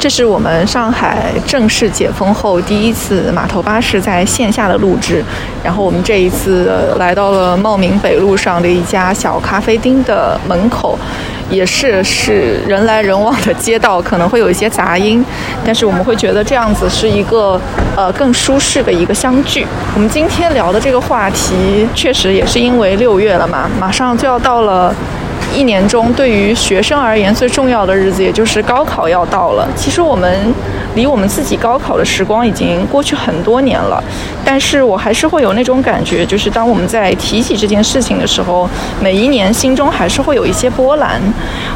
这是我们上海正式解封后第一次码头巴士在线下的录制。然后我们这一次来到了茂名北路上的一家小咖啡厅的门口，也是是人来人往的街道，可能会有一些杂音，但是我们会觉得这样子是一个呃更舒适的一个相聚。我们今天聊的这个话题，确实也是因为六月了嘛，马上就要到了。一年中对于学生而言最重要的日子，也就是高考要到了。其实我们离我们自己高考的时光已经过去很多年了，但是我还是会有那种感觉，就是当我们在提起这件事情的时候，每一年心中还是会有一些波澜。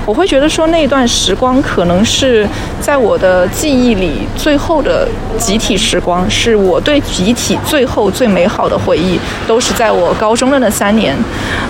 我会觉得说那段时光可能是在我的记忆里最后的集体时光，是我对集体最后最美好的回忆，都是在我高中的那三年。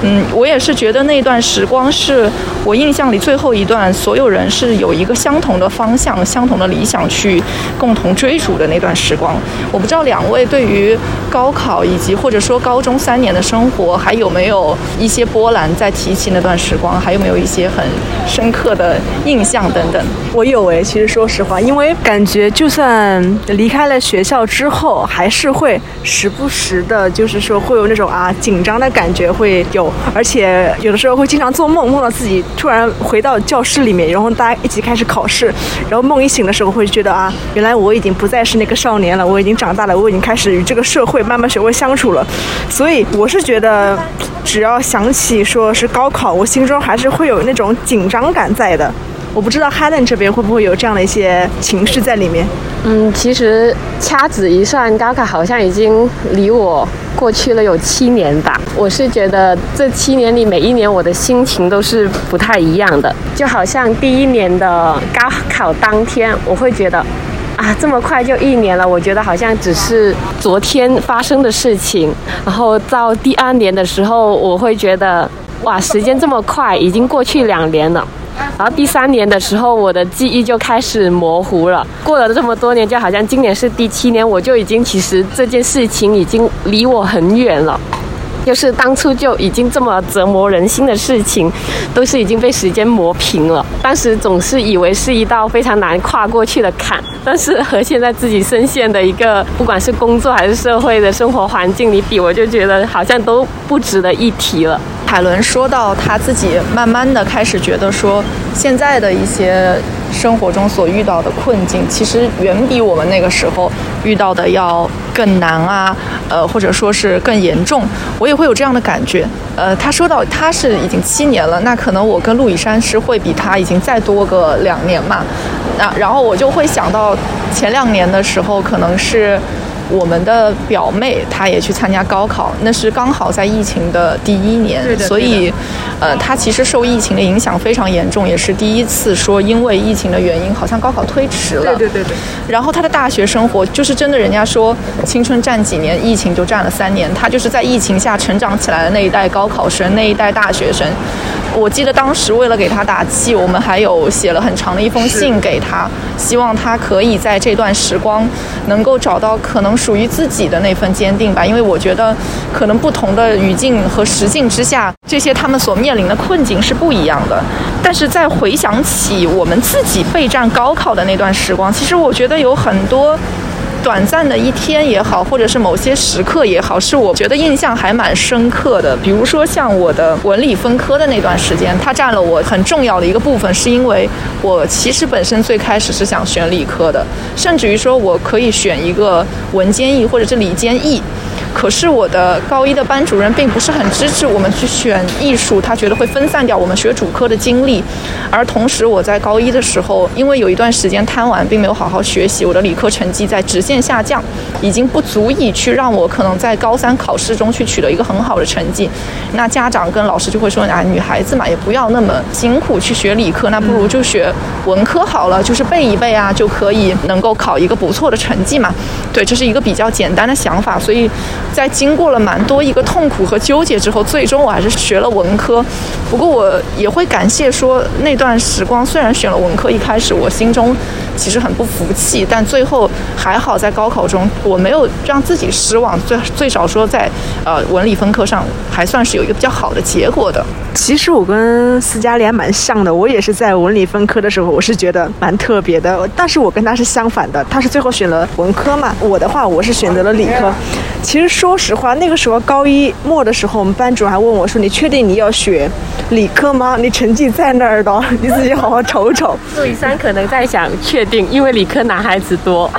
嗯，我也是觉得那段时光。是我印象里最后一段，所有人是有一个相同的方向、相同的理想去共同追逐的那段时光。我不知道两位对于高考以及或者说高中三年的生活，还有没有一些波澜？在提起那段时光，还有没有一些很深刻的印象等等？我有诶，其实说实话，因为感觉就算离开了学校之后，还是会时不时的，就是说会有那种啊紧张的感觉会有，而且有的时候会经常做梦。梦到自己突然回到教室里面，然后大家一起开始考试，然后梦一醒的时候会觉得啊，原来我已经不再是那个少年了，我已经长大了，我已经开始与这个社会慢慢学会相处了。所以我是觉得，只要想起说是高考，我心中还是会有那种紧张感在的。我不知道 Helen 这边会不会有这样的一些情绪在里面。嗯，其实掐指一算，高考好像已经离我过去了有七年吧。我是觉得这七年里，每一年我的心情都是不太一样的。就好像第一年的高考当天，我会觉得啊，这么快就一年了，我觉得好像只是昨天发生的事情。然后到第二年的时候，我会觉得哇，时间这么快，已经过去两年了。然后第三年的时候，我的记忆就开始模糊了。过了这么多年，就好像今年是第七年，我就已经其实这件事情已经离我很远了。就是当初就已经这么折磨人心的事情，都是已经被时间磨平了。当时总是以为是一道非常难跨过去的坎，但是和现在自己深陷的一个，不管是工作还是社会的生活环境里比，我就觉得好像都不值得一提了。海伦说到他自己慢慢的开始觉得说，现在的一些生活中所遇到的困境，其实远比我们那个时候遇到的要更难啊，呃，或者说是更严重。我也会有这样的感觉。呃，他说到他是已经七年了，那可能我跟陆以山是会比他已经再多个两年嘛。那然后我就会想到前两年的时候，可能是。我们的表妹她也去参加高考，那是刚好在疫情的第一年，所以，呃，她其实受疫情的影响非常严重，也是第一次说因为疫情的原因，好像高考推迟了。对对对对。然后她的大学生活就是真的，人家说青春占几年，疫情就占了三年，她就是在疫情下成长起来的那一代高考生，那一代大学生。我记得当时为了给他打气，我们还有写了很长的一封信给他，希望他可以在这段时光能够找到可能属于自己的那份坚定吧。因为我觉得，可能不同的语境和时境之下，这些他们所面临的困境是不一样的。但是在回想起我们自己备战高考的那段时光，其实我觉得有很多。短暂的一天也好，或者是某些时刻也好，是我觉得印象还蛮深刻的。比如说像我的文理分科的那段时间，它占了我很重要的一个部分，是因为我其实本身最开始是想选理科的，甚至于说我可以选一个文兼艺或者是理兼艺。可是我的高一的班主任并不是很支持我们去选艺术，他觉得会分散掉我们学主科的精力。而同时，我在高一的时候，因为有一段时间贪玩，并没有好好学习，我的理科成绩在直线下降，已经不足以去让我可能在高三考试中去取得一个很好的成绩。那家长跟老师就会说：“啊，女孩子嘛，也不要那么辛苦去学理科，那不如就学文科好了，就是背一背啊，就可以能够考一个不错的成绩嘛。”对，这是一个比较简单的想法，所以。在经过了蛮多一个痛苦和纠结之后，最终我还是学了文科。不过我也会感谢说那段时光，虽然选了文科，一开始我心中其实很不服气，但最后还好在高考中我没有让自己失望，最最少说在呃文理分科上还算是有一个比较好的结果的。其实我跟斯嘉丽还蛮像的，我也是在文理分科的时候，我是觉得蛮特别的。但是我跟他是相反的，他是最后选了文科嘛，我的话我是选择了理科。其实说实话，那个时候高一末的时候，我们班主任还问我说：“你确定你要学理科吗？你成绩在那儿的，你自己好好瞅瞅。”陆以山可能在想确定，因为理科男孩子多。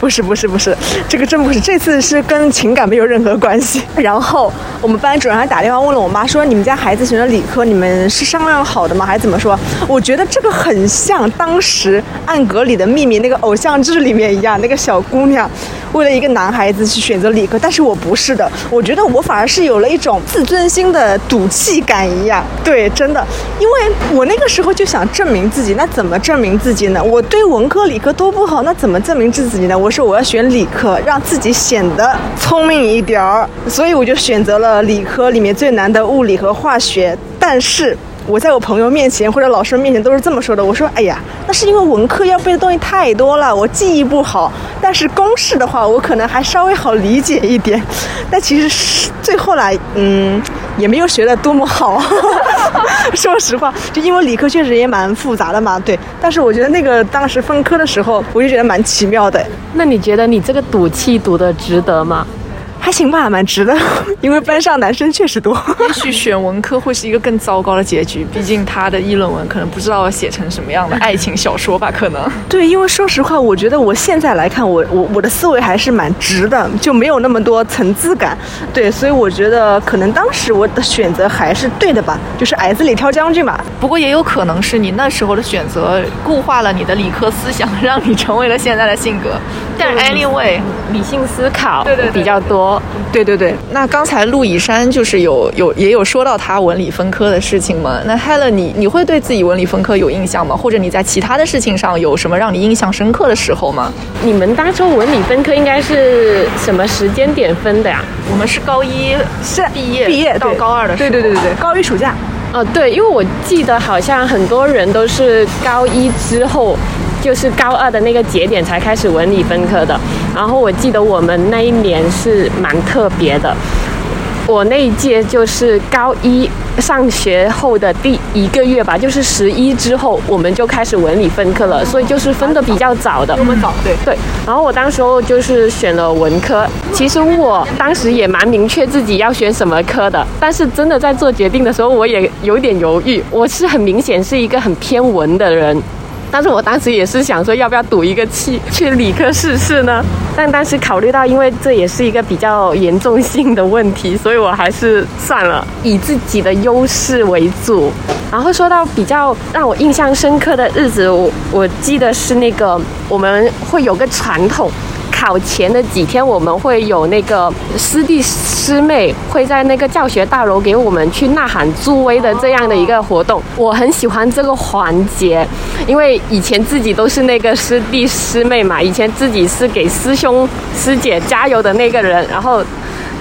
不是不是不是，这个真不是，这次是跟情感没有任何关系。然后我们班主任还打电话问了我妈，说你们家孩子选了理科，你们是商量好的吗？还是怎么说？我觉得这个很像当时《暗格里的秘密》那个偶像剧里面一样，那个小姑娘为了一个男孩子去选择理科，但是我不是的，我觉得我反而是有了一种自尊心的赌气感一样。对，真的，因为我那个时候就想证明自己，那怎么证明自己呢？我对文科、理科都不好，那怎么证明自己呢？我说我要选理科，让自己显得聪明一点儿，所以我就选择了理科里面最难的物理和化学。但是我在我朋友面前或者老师面前都是这么说的，我说：“哎呀，那是因为文科要背的东西太多了，我记忆不好。但是公式的话，我可能还稍微好理解一点。但其实最后来，嗯，也没有学的多么好。说实话，就因为理科确实也蛮复杂的嘛，对。但是我觉得那个当时分科的时候，我就觉得蛮奇妙的。那你觉得你这个赌气赌的值得吗？还行吧，蛮值的，因为班上男生确实多。也许选文科会是一个更糟糕的结局，毕竟他的议论文可能不知道写成什么样的 爱情小说吧，可能。对，因为说实话，我觉得我现在来看，我我我的思维还是蛮直的，就没有那么多层次感。对，所以我觉得可能当时我的选择还是对的吧，就是矮子里挑将军嘛。不过也有可能是你那时候的选择固化了你的理科思想，让你成为了现在的性格。但 anyway，理性思考对对比较多。对对对，那刚才陆以山就是有有也有说到他文理分科的事情嘛？那 Helen，你你会对自己文理分科有印象吗？或者你在其他的事情上有什么让你印象深刻的时候吗？你们当初文理分科应该是什么时间点分的呀？我们是高一是毕业毕业到高二的时候，对对对对对，高一暑假。哦，对，因为我记得好像很多人都是高一之后。就是高二的那个节点才开始文理分科的，然后我记得我们那一年是蛮特别的，我那一届就是高一上学后的第一个月吧，就是十一之后我们就开始文理分科了，所以就是分的比较早的。我们早，对对。然后我当时候就是选了文科，其实我当时也蛮明确自己要选什么科的，但是真的在做决定的时候，我也有点犹豫。我是很明显是一个很偏文的人。但是我当时也是想说，要不要赌一个气去理科试试呢？但当时考虑到，因为这也是一个比较严重性的问题，所以我还是算了，以自己的优势为主。然后说到比较让我印象深刻的日子，我我记得是那个我们会有个传统。考前的几天，我们会有那个师弟师妹会在那个教学大楼给我们去呐喊助威的这样的一个活动。我很喜欢这个环节，因为以前自己都是那个师弟师妹嘛，以前自己是给师兄师姐加油的那个人，然后。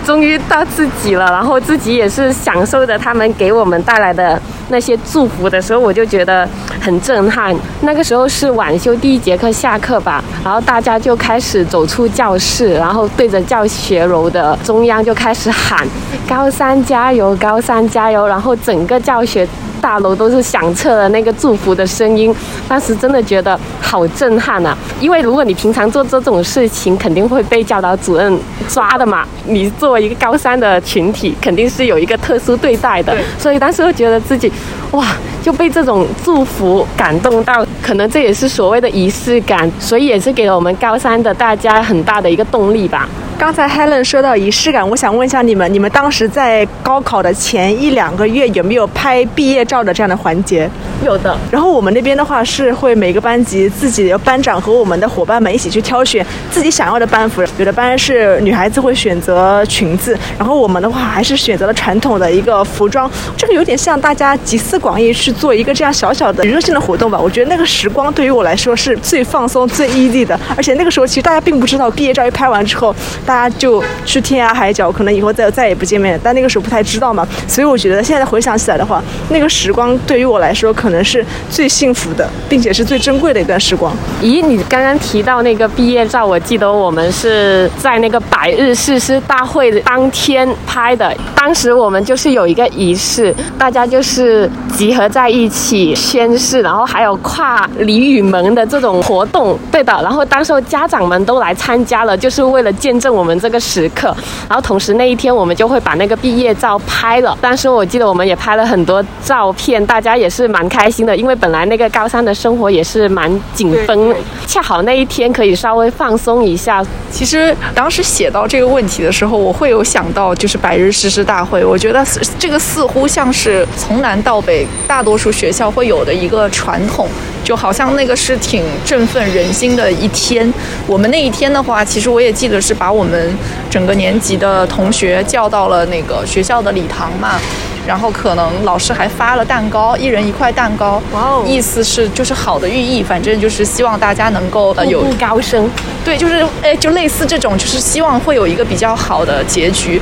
终于到自己了，然后自己也是享受着他们给我们带来的那些祝福的时候，我就觉得很震撼。那个时候是晚修第一节课下课吧，然后大家就开始走出教室，然后对着教学楼的中央就开始喊“高三加油，高三加油”，然后整个教学。大楼都是响彻了那个祝福的声音，当时真的觉得好震撼啊！因为如果你平常做这种事情，肯定会被教导主任抓的嘛。你作为一个高三的群体，肯定是有一个特殊对待的。所以当时会觉得自己，哇，就被这种祝福感动到，可能这也是所谓的仪式感，所以也是给了我们高三的大家很大的一个动力吧。刚才 Helen 说到仪式感，我想问一下你们，你们当时在高考的前一两个月有没有拍毕业照的这样的环节？有的。然后我们那边的话是会每个班级自己的班长和我们的伙伴们一起去挑选自己想要的班服。有的班是女孩子会选择裙子，然后我们的话还是选择了传统的一个服装。这个有点像大家集思广益去做一个这样小小的娱乐性的活动吧。我觉得那个时光对于我来说是最放松、最 easy 的。而且那个时候其实大家并不知道毕业照一拍完之后。大家就去天涯海角，可能以后再再也不见面了。但那个时候不太知道嘛，所以我觉得现在回想起来的话，那个时光对于我来说可能是最幸福的，并且是最珍贵的一段时光。咦，你刚刚提到那个毕业照，我记得我们是在那个百日誓师大会的当天拍的。当时我们就是有一个仪式，大家就是集合在一起宣誓，然后还有跨鲤鱼门的这种活动。对的，然后当时家长们都来参加了，就是为了见证我们这个时刻。然后同时那一天我们就会把那个毕业照拍了。当时我记得我们也拍了很多照片，大家也是蛮开心的，因为本来那个高三的生活也是蛮紧绷，恰好那一天可以稍微放松一下。其实当时写到这个问题的时候，我会有想到就是百日誓师大会，我觉得这个似乎像是从南到北大多数学校会有的一个传统。就好像那个是挺振奋人心的一天。我们那一天的话，其实我也记得是把我们整个年级的同学叫到了那个学校的礼堂嘛。然后可能老师还发了蛋糕，一人一块蛋糕，哇哦，意思是就是好的寓意，反正就是希望大家能够呃有高升，对，就是哎，就类似这种，就是希望会有一个比较好的结局。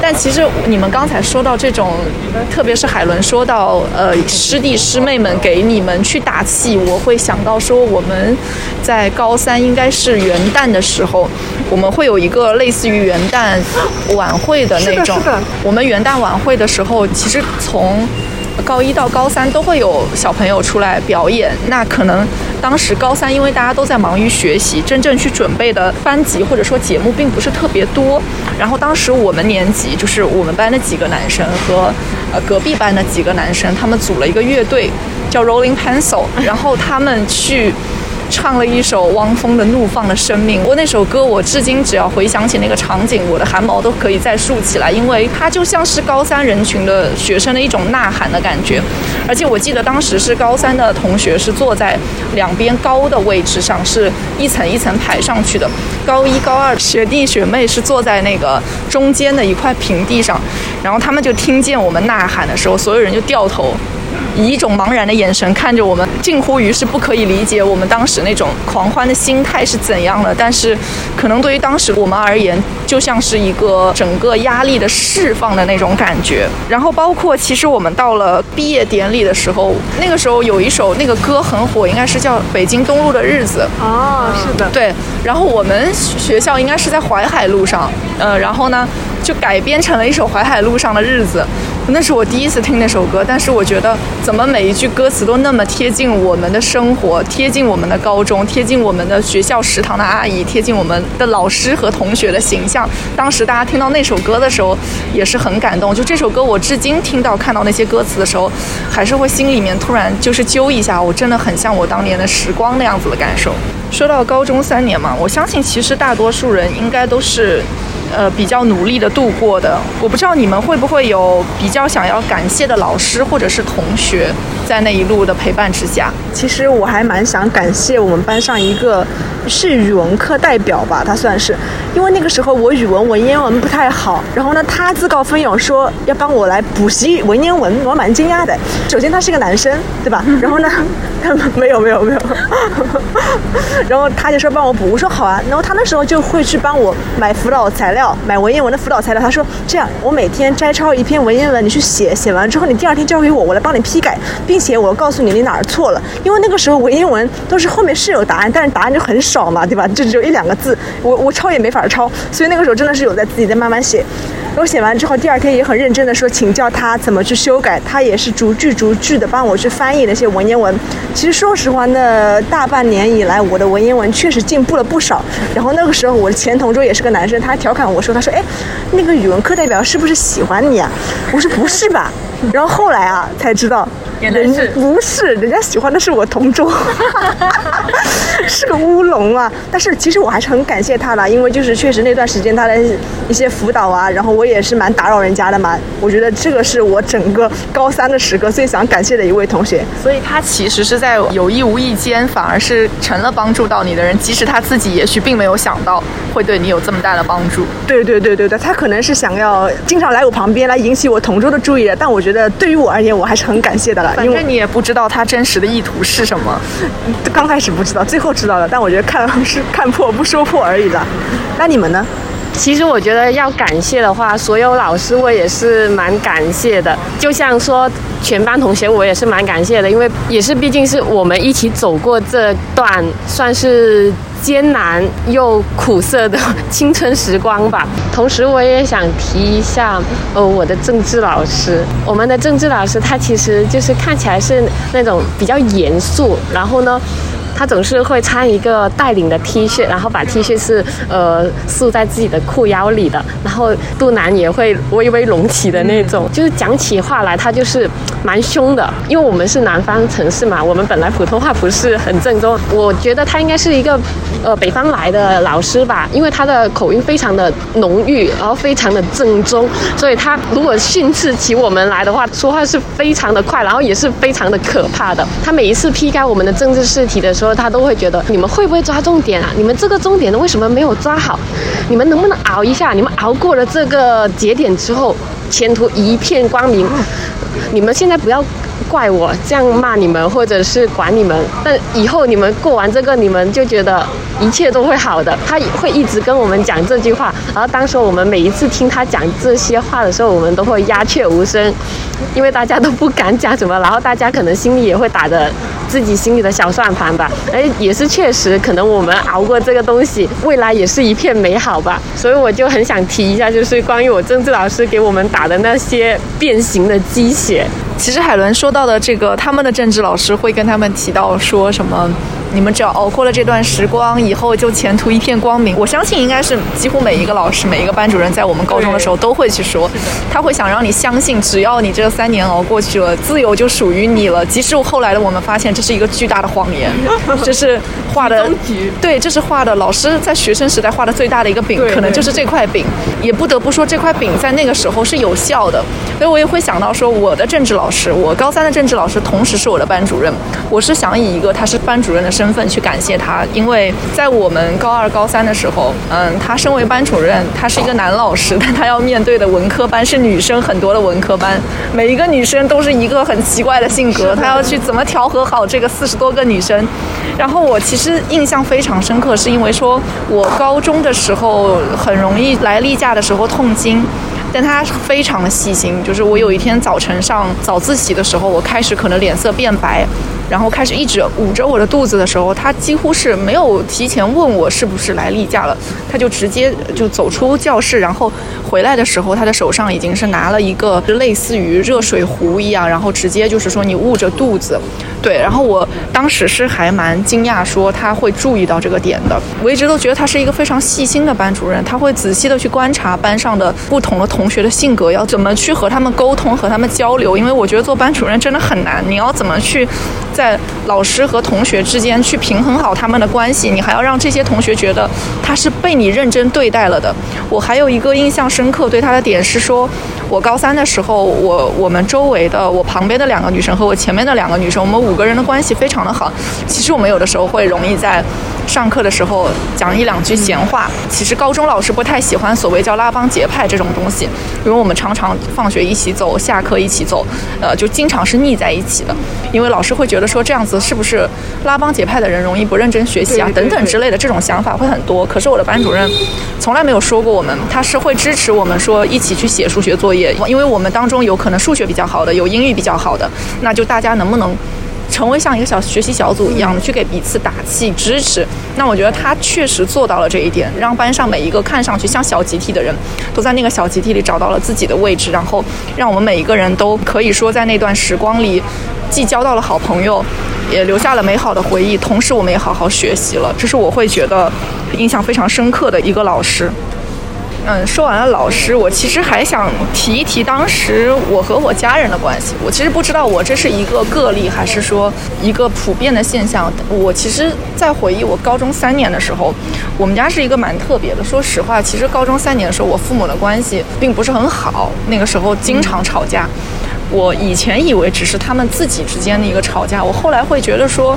但其实你们刚才说到这种，特别是海伦说到呃师弟师妹们给你们去打气，我会想到说我们在高三应该是元旦的时候，我们会有一个类似于元旦晚会的那种，我们元旦晚会的时候。其实从高一到高三都会有小朋友出来表演。那可能当时高三因为大家都在忙于学习，真正去准备的班级或者说节目并不是特别多。然后当时我们年级就是我们班的几个男生和呃隔壁班的几个男生，他们组了一个乐队叫 Rolling Pencil，然后他们去。唱了一首汪峰的《怒放的生命》，我那首歌，我至今只要回想起那个场景，我的汗毛都可以再竖起来，因为它就像是高三人群的学生的一种呐喊的感觉。而且我记得当时是高三的同学是坐在两边高的位置上，是一层一层排上去的。高一、高二学弟学妹是坐在那个中间的一块平地上，然后他们就听见我们呐喊的时候，所有人就掉头。以一种茫然的眼神看着我们，近乎于是不可以理解我们当时那种狂欢的心态是怎样的。但是，可能对于当时我们而言，就像是一个整个压力的释放的那种感觉。然后，包括其实我们到了毕业典礼的时候，那个时候有一首那个歌很火，应该是叫《北京东路的日子》。哦，是的，对。然后我们学校应该是在淮海路上，呃，然后呢，就改编成了一首《淮海路上的日子》。那是我第一次听那首歌，但是我觉得怎么每一句歌词都那么贴近我们的生活，贴近我们的高中，贴近我们的学校食堂的阿姨，贴近我们的老师和同学的形象。当时大家听到那首歌的时候也是很感动。就这首歌，我至今听到看到那些歌词的时候，还是会心里面突然就是揪一下，我真的很像我当年的时光那样子的感受。说到高中三年嘛，我相信其实大多数人应该都是。呃，比较努力的度过的，我不知道你们会不会有比较想要感谢的老师或者是同学，在那一路的陪伴之下。其实我还蛮想感谢我们班上一个是语文课代表吧，他算是，因为那个时候我语文文言文不太好，然后呢，他自告奋勇说要帮我来补习文言文，我蛮惊讶的。首先他是个男生，对吧？然后呢，他没有没有没有，然后他就说帮我补，我说好啊。然后他那时候就会去帮我买辅导材料。买文言文的辅导材料，他说这样，我每天摘抄一篇文言文，你去写，写完之后你第二天交给我，我来帮你批改，并且我告诉你你哪儿错了，因为那个时候文言文都是后面是有答案，但是答案就很少嘛，对吧？就只有一两个字，我我抄也没法抄，所以那个时候真的是有在自己在慢慢写。我写完之后，第二天也很认真的说请教他怎么去修改，他也是逐句逐句的帮我去翻译那些文言文。其实说实话，那大半年以来，我的文言文确实进步了不少。然后那个时候，我的前同桌也是个男生，他调侃我说：“他说，哎，那个语文课代表是不是喜欢你啊？”我说：“不是吧？” 然后后来啊，才知道。人家不是，人家喜欢的是我同桌，是个乌龙啊！但是其实我还是很感谢他的，因为就是确实那段时间他的一些辅导啊，然后我也是蛮打扰人家的嘛。我觉得这个是我整个高三的时刻最想感谢的一位同学。所以他其实是在有意无意间，反而是成了帮助到你的人，即使他自己也许并没有想到会对你有这么大的帮助。对对对对对，他可能是想要经常来我旁边来引起我同桌的注意的，但我觉得对于我而言，我还是很感谢的了。反正你也不知道他真实的意图是什么，刚开始不知道，最后知道了。但我觉得看是看破不说破而已了。那你们呢？其实我觉得要感谢的话，所有老师我也是蛮感谢的。就像说全班同学，我也是蛮感谢的，因为也是毕竟是我们一起走过这段算是艰难又苦涩的青春时光吧。同时，我也想提一下，呃，我的政治老师，我们的政治老师他其实就是看起来是那种比较严肃，然后呢。他总是会穿一个带领的 T 恤，然后把 T 恤是呃束在自己的裤腰里的，然后肚腩也会微微隆起的那种。就是讲起话来，他就是蛮凶的。因为我们是南方城市嘛，我们本来普通话不是很正宗。我觉得他应该是一个呃北方来的老师吧，因为他的口音非常的浓郁，然后非常的正宗，所以他如果训斥起我们来的话，说话是非常的快，然后也是非常的可怕的。他每一次批改我们的政治试题的时候，他都会觉得你们会不会抓重点啊？你们这个重点呢，为什么没有抓好？你们能不能熬一下？你们熬过了这个节点之后，前途一片光明。你们现在不要怪我这样骂你们，或者是管你们。但以后你们过完这个，你们就觉得一切都会好的。他会一直跟我们讲这句话。然后当时我们每一次听他讲这些话的时候，我们都会鸦雀无声，因为大家都不敢讲什么。然后大家可能心里也会打着。自己心里的小算盘吧，哎，也是确实，可能我们熬过这个东西，未来也是一片美好吧。所以我就很想提一下，就是关于我政治老师给我们打的那些变形的鸡血。其实海伦说到的这个，他们的政治老师会跟他们提到说什么？你们只要熬过了这段时光，以后就前途一片光明。我相信应该是几乎每一个老师、每一个班主任在我们高中的时候都会去说，他会想让你相信，只要你这三年熬过去了，自由就属于你了。即使后来的我们发现这是一个巨大的谎言，这是画的，对，这是画的。老师在学生时代画的最大的一个饼，可能就是这块饼。也不得不说，这块饼在那个时候是有效的。所以我也会想到说，我的政治老师，我高三的政治老师，同时是我的班主任。我是想以一个他是班主任的身。身份去感谢他，因为在我们高二、高三的时候，嗯，他身为班主任，他是一个男老师，但他要面对的文科班是女生很多的文科班，每一个女生都是一个很奇怪的性格，他要去怎么调和好这个四十多个女生。然后我其实印象非常深刻，是因为说我高中的时候很容易来例假的时候痛经，但他非常的细心，就是我有一天早晨上早自习的时候，我开始可能脸色变白。然后开始一直捂着我的肚子的时候，他几乎是没有提前问我是不是来例假了，他就直接就走出教室，然后回来的时候，他的手上已经是拿了一个类似于热水壶一样，然后直接就是说你捂着肚子，对。然后我当时是还蛮惊讶，说他会注意到这个点的。我一直都觉得他是一个非常细心的班主任，他会仔细的去观察班上的不同的同学的性格，要怎么去和他们沟通、和他们交流。因为我觉得做班主任真的很难，你要怎么去在在老师和同学之间去平衡好他们的关系，你还要让这些同学觉得他是被你认真对待了的。我还有一个印象深刻对他的点是说，我高三的时候，我我们周围的我旁边的两个女生和我前面的两个女生，我们五个人的关系非常的好。其实我们有的时候会容易在上课的时候讲一两句闲话。其实高中老师不太喜欢所谓叫拉帮结派这种东西，因为我们常常放学一起走，下课一起走，呃，就经常是腻在一起的，因为老师会觉得。说这样子是不是拉帮结派的人容易不认真学习啊？等等之类的这种想法会很多。可是我的班主任从来没有说过我们，他是会支持我们说一起去写数学作业，因为我们当中有可能数学比较好的，有英语比较好的，那就大家能不能成为像一个小学习小组一样的去给彼此打气支持？那我觉得他确实做到了这一点，让班上每一个看上去像小集体的人都在那个小集体里找到了自己的位置，然后让我们每一个人都可以说在那段时光里。既交到了好朋友，也留下了美好的回忆，同时我们也好好学习了，这是我会觉得印象非常深刻的一个老师。嗯，说完了老师，我其实还想提一提当时我和我家人的关系。我其实不知道我这是一个个例，还是说一个普遍的现象。我其实，在回忆我高中三年的时候，我们家是一个蛮特别的。说实话，其实高中三年的时候，我父母的关系并不是很好，那个时候经常吵架。我以前以为只是他们自己之间的一个吵架，我后来会觉得说，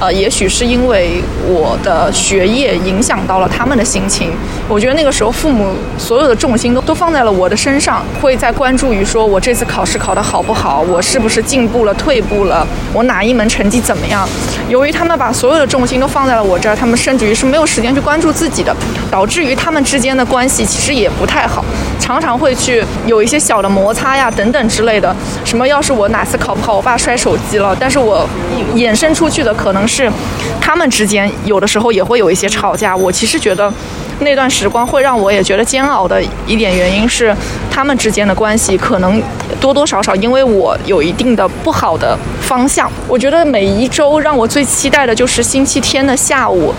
呃，也许是因为我的学业影响到了他们的心情。我觉得那个时候父母所有的重心都都放在了我的身上，会在关注于说我这次考试考得好不好，我是不是进步了、退步了，我哪一门成绩怎么样。由于他们把所有的重心都放在了我这儿，他们甚至于是没有时间去关注自己的，导致于他们之间的关系其实也不太好，常常会去有一些小的摩擦呀等等之类的。什么要是我哪次考不好，我爸摔手机了，但是我衍生出去的可能是他们之间有的时候也会有一些吵架。我其实觉得。那段时光会让我也觉得煎熬的一点原因是，他们之间的关系可能多多少少因为我有一定的不好的方向。我觉得每一周让我最期待的就是星期天的下午，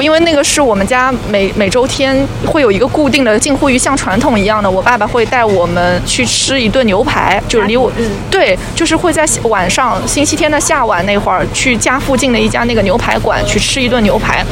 因为那个是我们家每每周天会有一个固定的，近乎于像传统一样的，我爸爸会带我们去吃一顿牛排，就是离我对，就是会在晚上星期天的下晚那会儿去家附近的一家那个牛排馆去吃一顿牛排。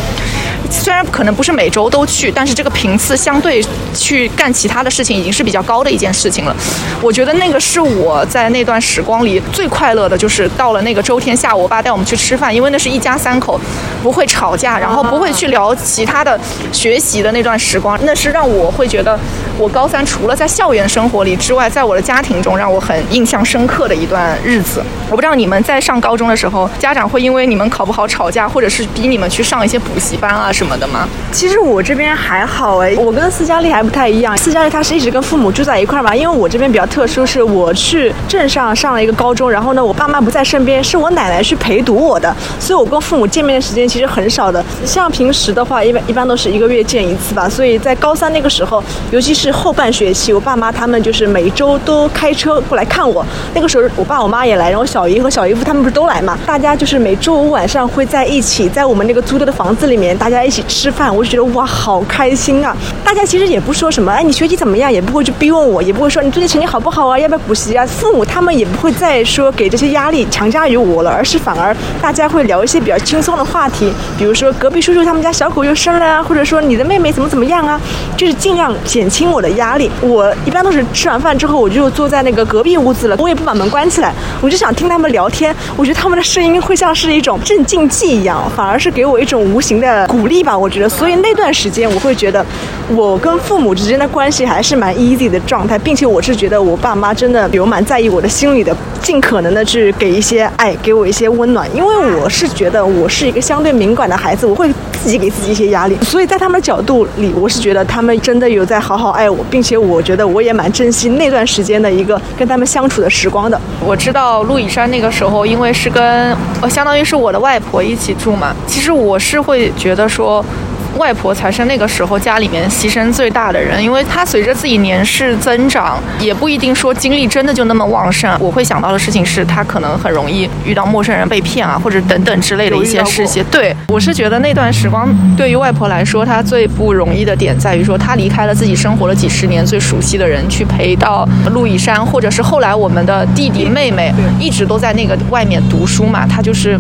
虽然可能不是每周都去，但是这个频次相对去干其他的事情已经是比较高的一件事情了。我觉得那个是我在那段时光里最快乐的，就是到了那个周天下午，我爸带我们去吃饭，因为那是一家三口，不会吵架，然后不会去聊其他的学习的那段时光，那是让我会觉得我高三除了在校园生活里之外，在我的家庭中让我很印象深刻的一段日子。我不知道你们在上高中的时候，家长会因为你们考不好吵架，或者是逼你们去上一些补习班啊什么的吗？其实我这边还好哎，我跟斯嘉丽还不太一样。斯嘉丽她是一直跟父母住在一块嘛，因为我这边比较特殊，是我去镇上上了一个高中，然后呢，我爸妈不在身边，是我奶奶去陪读我的，所以我跟父母见面的时间其实很少的。像平时的话，一般一般都是一个月见一次吧。所以在高三那个时候，尤其是后半学期，我爸妈他们就是每周都开车过来看我。那个时候，我爸我妈也来，然后小姨和小姨夫他们不是都来嘛？大家就是每周五晚上会在一起，在我们那个租的的房子里面，大家一起吃饭。我就觉得哇，好开心啊！大家其实也不说什么，哎，你学习怎么样？也不会去逼问我，也不会说你最近成绩好不好啊？要不要补习啊？父母他们也不会再说给这些压力强加于我了，而是反而大家会聊一些比较轻松的话题，比如说隔壁叔叔他们家小狗又生了啊，或者说你的妹妹怎么怎么样啊，就是尽量减轻我的压力。我一般都是吃完饭之后，我就坐在那个隔壁屋子了，我也不把门关起来，我就想听他们聊天。我觉得他们的声音会像是一种镇静剂一样，反而是给我一种无形的鼓励吧。我觉得，所以那段时间我会觉得，我跟父母之间的关系还是蛮 easy 的状态，并且我是觉得我爸妈真的有蛮在意我的心理的，尽可能的去给一些爱，给我一些温暖。因为我是觉得我是一个相对敏感的孩子，我会自己给自己一些压力。所以在他们的角度里，我是觉得他们真的有在好好爱我，并且我觉得我也蛮珍惜那段时间的一个跟他们相处的时光的。我知道陆以山那个时候，因为是跟呃相当于是我的外婆一起住嘛，其实我是会觉得说。外婆才是那个时候家里面牺牲最大的人，因为她随着自己年事增长，也不一定说精力真的就那么旺盛。我会想到的事情是，她可能很容易遇到陌生人被骗啊，或者等等之类的一些事情。对我是觉得那段时光对于外婆来说，她最不容易的点在于说，她离开了自己生活了几十年最熟悉的人，去陪到陆以山，或者是后来我们的弟弟妹妹，一直都在那个外面读书嘛，她就是。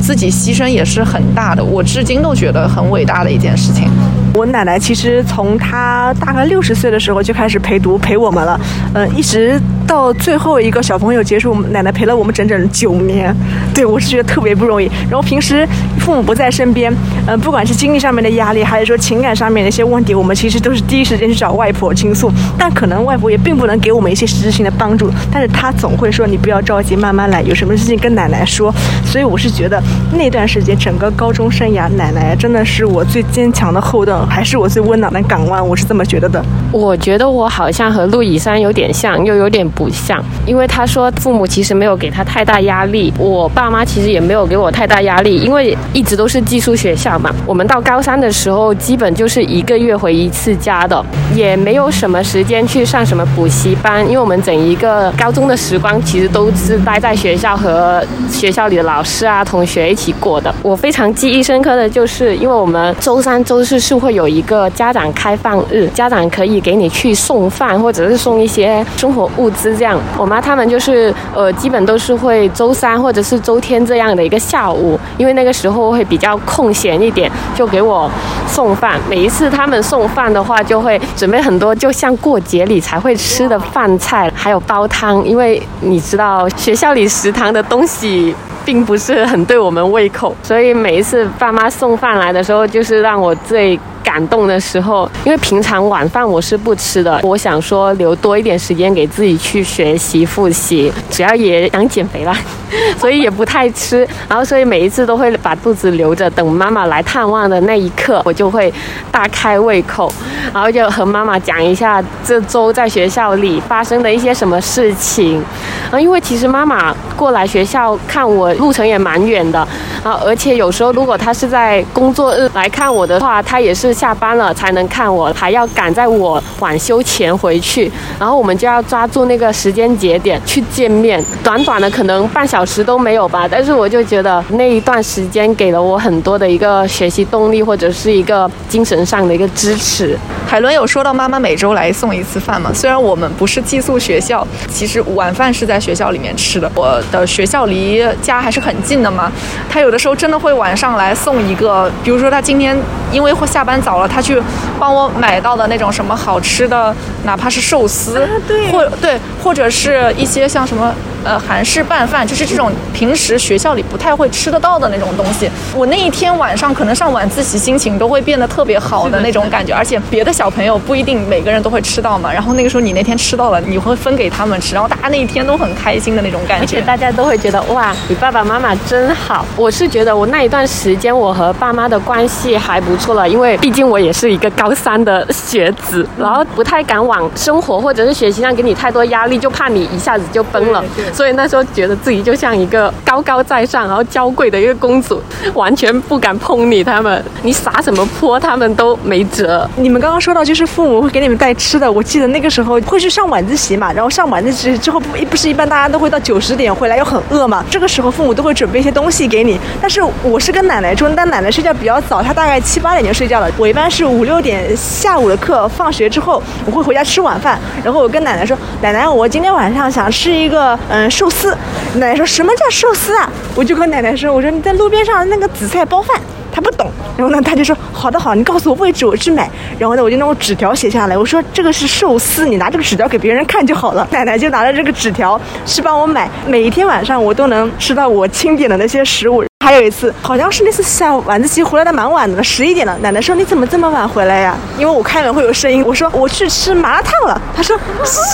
自己牺牲也是很大的，我至今都觉得很伟大的一件事情。我奶奶其实从她大概六十岁的时候就开始陪读陪我们了，呃，一直到最后一个小朋友结束，奶奶陪了我们整整九年。对我是觉得特别不容易。然后平时父母不在身边，嗯，不管是经济上面的压力，还是说情感上面的一些问题，我们其实都是第一时间去找外婆倾诉。但可能外婆也并不能给我们一些实质性的帮助，但是她总会说你不要着急，慢慢来，有什么事情跟奶奶说。所以我是觉得那段时间整个高中生涯，奶奶真的是我最坚强的后盾。还是我最温暖的港湾，我是这么觉得的。我觉得我好像和陆以山有点像，又有点不像，因为他说父母其实没有给他太大压力，我爸妈其实也没有给我太大压力，因为一直都是寄宿学校嘛。我们到高三的时候，基本就是一个月回一次家的，也没有什么时间去上什么补习班，因为我们整一个高中的时光其实都是待在学校和学校里的老师啊、同学一起过的。我非常记忆深刻的就是，因为我们周三、周四是会。有一个家长开放日，家长可以给你去送饭，或者是送一些生活物资。是这样，我妈他们就是呃，基本都是会周三或者是周天这样的一个下午，因为那个时候会比较空闲一点，就给我送饭。每一次他们送饭的话，就会准备很多，就像过节里才会吃的饭菜，还有煲汤。因为你知道学校里食堂的东西。并不是很对我们胃口，所以每一次爸妈送饭来的时候，就是让我最。感动的时候，因为平常晚饭我是不吃的，我想说留多一点时间给自己去学习复习，主要也想减肥啦，所以也不太吃。然后所以每一次都会把肚子留着，等妈妈来探望的那一刻，我就会大开胃口，然后就和妈妈讲一下这周在学校里发生的一些什么事情。啊，因为其实妈妈过来学校看我路程也蛮远的，啊，而且有时候如果她是在工作日来看我的话，她也是。下班了才能看我，还要赶在我晚休前回去，然后我们就要抓住那个时间节点去见面。短短的可能半小时都没有吧，但是我就觉得那一段时间给了我很多的一个学习动力，或者是一个精神上的一个支持。海伦有说到妈妈每周来送一次饭嘛？虽然我们不是寄宿学校，其实晚饭是在学校里面吃的。我的学校离家还是很近的嘛，他有的时候真的会晚上来送一个，比如说他今天因为会下班。了，他去帮我买到的那种什么好吃的，哪怕是寿司，或对，或者是一些像什么。呃，韩式拌饭就是这种平时学校里不太会吃得到的那种东西。我那一天晚上可能上晚自习，心情都会变得特别好的那种感觉，而且别的小朋友不一定每个人都会吃到嘛。然后那个时候你那天吃到了，你会分给他们吃，然后大家那一天都很开心的那种感觉。而且大家都会觉得哇，你爸爸妈妈真好。我是觉得我那一段时间我和爸妈的关系还不错了，因为毕竟我也是一个高三的学子，然后不太敢往生活或者是学习上给你太多压力，就怕你一下子就崩了。所以那时候觉得自己就像一个高高在上，然后娇贵的一个公主，完全不敢碰你他们，你撒什么泼他们都没辙。你们刚刚说到就是父母会给你们带吃的，我记得那个时候会去上晚自习嘛，然后上晚自习之后不不是一般大家都会到九十点回来又很饿嘛，这个时候父母都会准备一些东西给你。但是我是跟奶奶住，但奶奶睡觉比较早，她大概七八点就睡觉了。我一般是五六点下午的课放学之后，我会回家吃晚饭，然后我跟奶奶说，奶奶我今天晚上想吃一个嗯寿司。奶奶说什么叫寿司啊？我就和奶奶说，我说你在路边上那个紫菜包饭，他不懂。然后呢，他就说好的好，你告诉我位置，我去买。然后呢，我就用纸条写下来，我说这个是寿司，你拿这个纸条给别人看就好了。奶奶就拿着这个纸条去帮我买，每一天晚上我都能吃到我清点的那些食物。还有一次，好像是那次下晚自习回来的蛮晚的了，十一点了。奶奶说：“你怎么这么晚回来呀？”因为我开门会有声音。我说：“我去吃麻辣烫了。”她说：“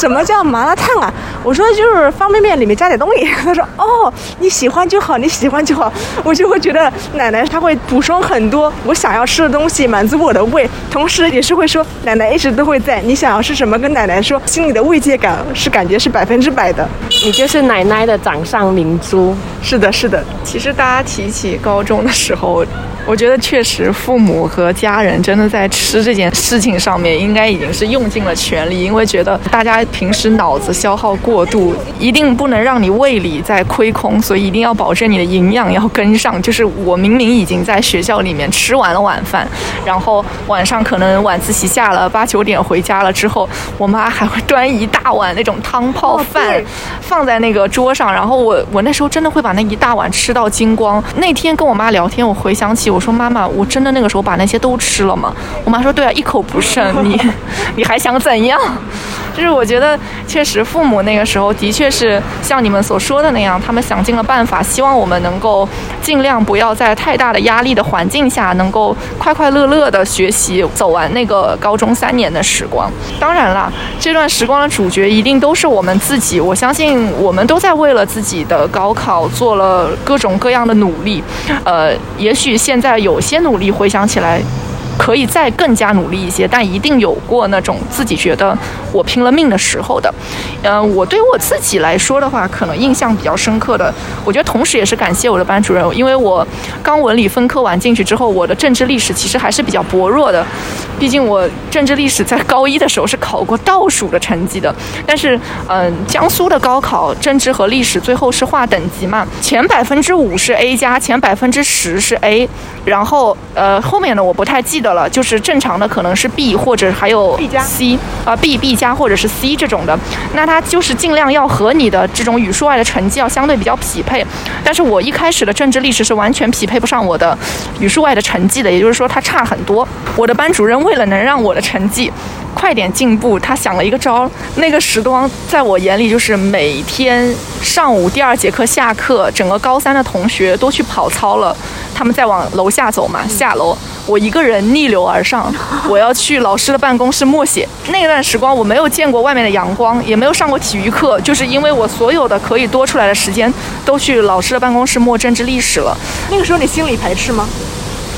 什么叫麻辣烫啊？”我说：“就是方便面里面加点东西。” 她说：“哦，你喜欢就好，你喜欢就好。”我就会觉得奶奶她会补充很多我想要吃的东西，满足我的胃，同时也是会说奶奶一直都会在。你想要吃什么，跟奶奶说，心里的慰藉感是感觉是百分之百的。你就是奶奶的掌上明珠。是的，是的。其实大家提。比起高中的时候。我觉得确实，父母和家人真的在吃这件事情上面，应该已经是用尽了全力，因为觉得大家平时脑子消耗过度，一定不能让你胃里在亏空，所以一定要保证你的营养要跟上。就是我明明已经在学校里面吃完了晚饭，然后晚上可能晚自习下了八九点回家了之后，我妈还会端一大碗那种汤泡饭放在那个桌上，然后我我那时候真的会把那一大碗吃到精光。那天跟我妈聊天，我回想起。我说妈妈，我真的那个时候把那些都吃了吗？我妈说对啊，一口不剩。你 你还想怎样？就是我觉得确实父母那个时候的确是像你们所说的那样，他们想尽了办法，希望我们能够尽量不要在太大的压力的环境下，能够快快乐乐的学习，走完那个高中三年的时光。当然了，这段时光的主角一定都是我们自己。我相信我们都在为了自己的高考做了各种各样的努力。呃，也许现在有些努力回想起来，可以再更加努力一些，但一定有过那种自己觉得我拼了命的时候的。嗯，我对我自己来说的话，可能印象比较深刻的，我觉得同时也是感谢我的班主任，因为我刚文理分科完进去之后，我的政治历史其实还是比较薄弱的，毕竟我政治历史在高一的时候是考过倒数的成绩的。但是，嗯，江苏的高考政治和历史最后是划等级嘛，前百分之五是 A 加，前百分之十是 A，然后呃后面的我不太记。得了，就是正常的可能是 B 或者还有 B 加 C 啊 B B 加或者是 C 这种的，那它就是尽量要和你的这种语数外的成绩要相对比较匹配。但是我一开始的政治历史是完全匹配不上我的语数外的成绩的，也就是说它差很多。我的班主任为了能让我的成绩快点进步，他想了一个招。那个时光在我眼里就是每天上午第二节课下课，整个高三的同学都去跑操了，他们在往楼下走嘛，下楼。我一个人逆流而上，我要去老师的办公室默写。那段时光我没有见过外面的阳光，也没有上过体育课，就是因为我所有的可以多出来的时间都去老师的办公室默政治历史了。那个时候你心里排斥吗？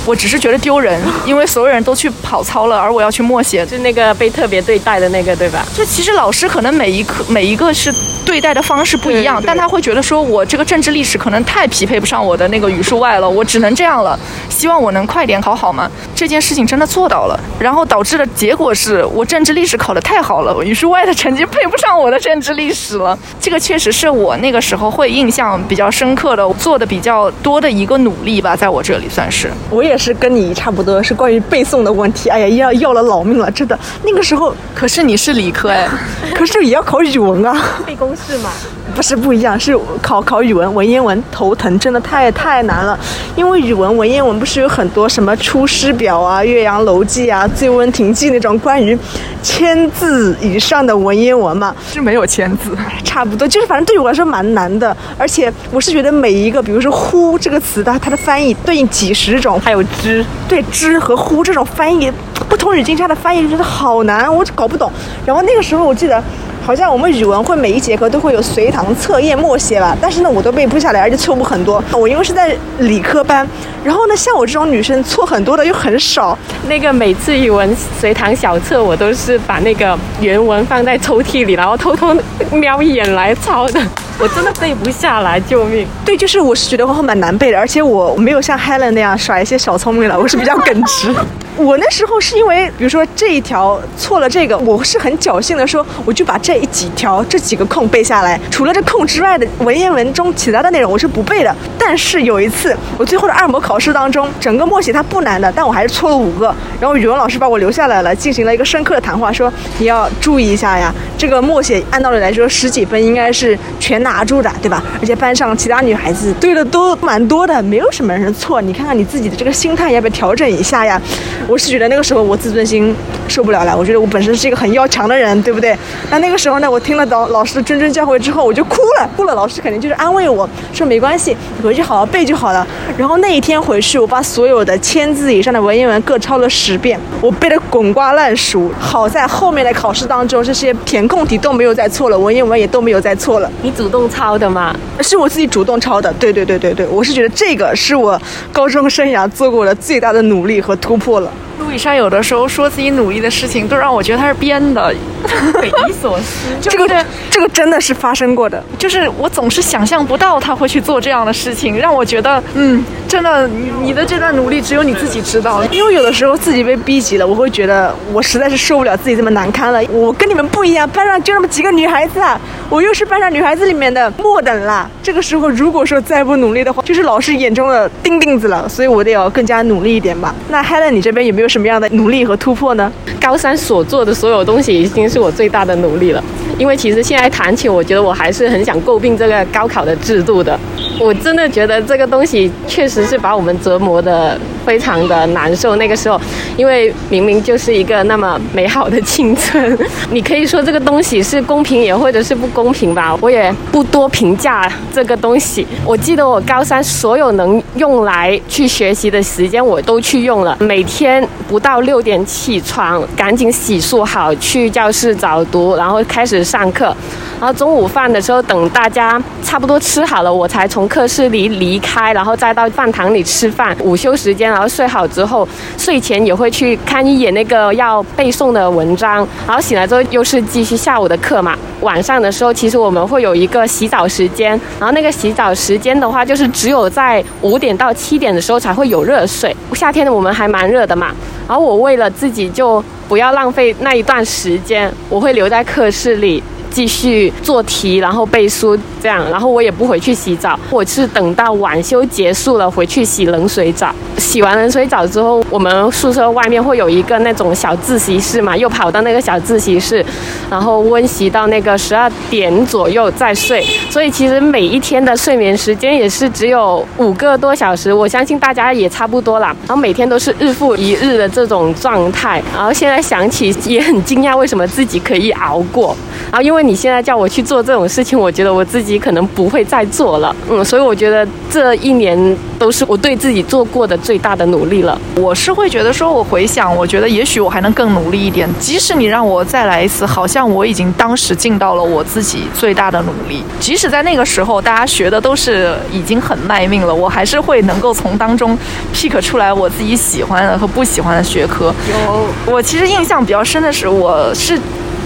我只是觉得丢人，因为所有人都去跑操了，而我要去默写。就那个被特别对待的那个，对吧？就其实老师可能每一课每一个是对待的方式不一样，对对但他会觉得说我这个政治历史可能太匹配不上我的那个语数外了，我只能这样了。希望我能快点考好嘛。这件事情真的做到了，然后导致的结果是我政治历史考得太好了，语数外的成绩配不上我的政治历史了。这个确实是我那个时候会印象比较深刻的，做的比较多的一个努力吧，在我这里算是。我也是跟你差不多，是关于背诵的问题。哎呀，要要了老命了，真的。那个时候，可是你是理科哎，可是也要考语文啊。背公式嘛。不是不一样，是考考语文、文言文头疼，真的太太难了。因为语文、文言文不是有很多什么《出师表》啊、《岳阳楼记》啊、《醉翁亭记》那种关于千字以上的文言文嘛？是没有千字。差不多，就是反正对我来说蛮难的。而且我是觉得每一个，比如说“呼”这个词的，它的翻译对应几十种，还有之，对“之”和“呼”这种翻译，不同语境下的翻译，就觉得好难，我搞不懂。然后那个时候我记得。好像我们语文会每一节课都会有随堂测验默写吧，但是呢我都背不下来，而且错误很多。我因为是在理科班，然后呢像我这种女生错很多的又很少。那个每次语文随堂小测，我都是把那个原文放在抽屉里，然后偷偷瞄一眼来抄的。我真的背不下来，救命！对，就是我是觉得我蛮难背的，而且我没有像 Helen 那样耍一些小聪明了，我是比较耿直。我那时候是因为，比如说这一条错了这个，我是很侥幸的说，我就把这几条这几个空背下来。除了这空之外的文言文中其他的内容我是不背的。但是有一次，我最后的二模考试当中，整个默写它不难的，但我还是错了五个。然后语文老师把我留下来了，进行了一个深刻的谈话，说你要注意一下呀，这个默写按道理来说十几分应该是全拿住的，对吧？而且班上其他女孩子对的都蛮多的，没有什么人错。你看看你自己的这个心态要不要调整一下呀？我是觉得那个时候我自尊心受不了了，我觉得我本身是一个很要强的人，对不对？那那个时候呢，我听了老老师的谆谆教诲之后，我就哭了，哭了。老师肯定就是安慰我说没关系，你回去好好背就好了。然后那一天回去，我把所有的千字以上的文言文各抄了十遍，我背得滚瓜烂熟。好在后面的考试当中，这些填空题都没有再错了，文言文也都没有再错了。你主动抄的吗？是我自己主动抄的，对对对对对，我是觉得这个是我高中生涯做过的最大的努力和突破了。陆以山有的时候说自己努力的事情，都让我觉得他是编的，匪夷所思。这个这个真的是发生过的，就是我总是想象不到他会去做这样的事情，让我觉得，嗯，真的，你你的这段努力只有你自己知道。因为有的时候自己被逼急了，我会觉得我实在是受不了自己这么难堪了。我跟你们不一样，班上就那么几个女孩子啊，我又是班上女孩子里面的末等啦。这个时候如果说再不努力的话，就是老师眼中的钉钉子了。所以我得要更加努力一点吧。那 Helen，你这边有没有什么样的努力和突破呢？高三所做的所有东西已经是我最大的努力了，因为其实现在谈起，我觉得我还是很想诟病这个高考的制度的。我真的觉得这个东西确实是把我们折磨的非常的难受。那个时候，因为明明就是一个那么美好的青春，你可以说这个东西是公平也或者是不公平吧，我也不多评价这个东西。我记得我高三所有能用来去学习的时间我都去用了，每天不到六点起床，赶紧洗漱好去教室早读，然后开始上课。然后中午饭的时候，等大家差不多吃好了，我才从课室里离开，然后再到饭堂里吃饭。午休时间，然后睡好之后，睡前也会去看一眼那个要背诵的文章。然后醒来之后又是继续下午的课嘛。晚上的时候，其实我们会有一个洗澡时间，然后那个洗澡时间的话，就是只有在五点到七点的时候才会有热水。夏天的我们还蛮热的嘛。然后我为了自己就不要浪费那一段时间，我会留在课室里。继续做题，然后背书这样，然后我也不回去洗澡，我是等到晚修结束了回去洗冷水澡。洗完冷水澡之后，我们宿舍外面会有一个那种小自习室嘛，又跑到那个小自习室，然后温习到那个十二点左右再睡。所以其实每一天的睡眠时间也是只有五个多小时，我相信大家也差不多啦。然后每天都是日复一日的这种状态，然后现在想起也很惊讶，为什么自己可以熬过。然后因为你现在叫我去做这种事情，我觉得我自己可能不会再做了。嗯，所以我觉得这一年都是我对自己做过的最大的努力了。我是会觉得说，我回想，我觉得也许我还能更努力一点。即使你让我再来一次，好像我已经当时尽到了我自己最大的努力。即使在那个时候，大家学的都是已经很卖命了，我还是会能够从当中 pick 出来我自己喜欢的和不喜欢的学科。有我其实印象比较深的是，我是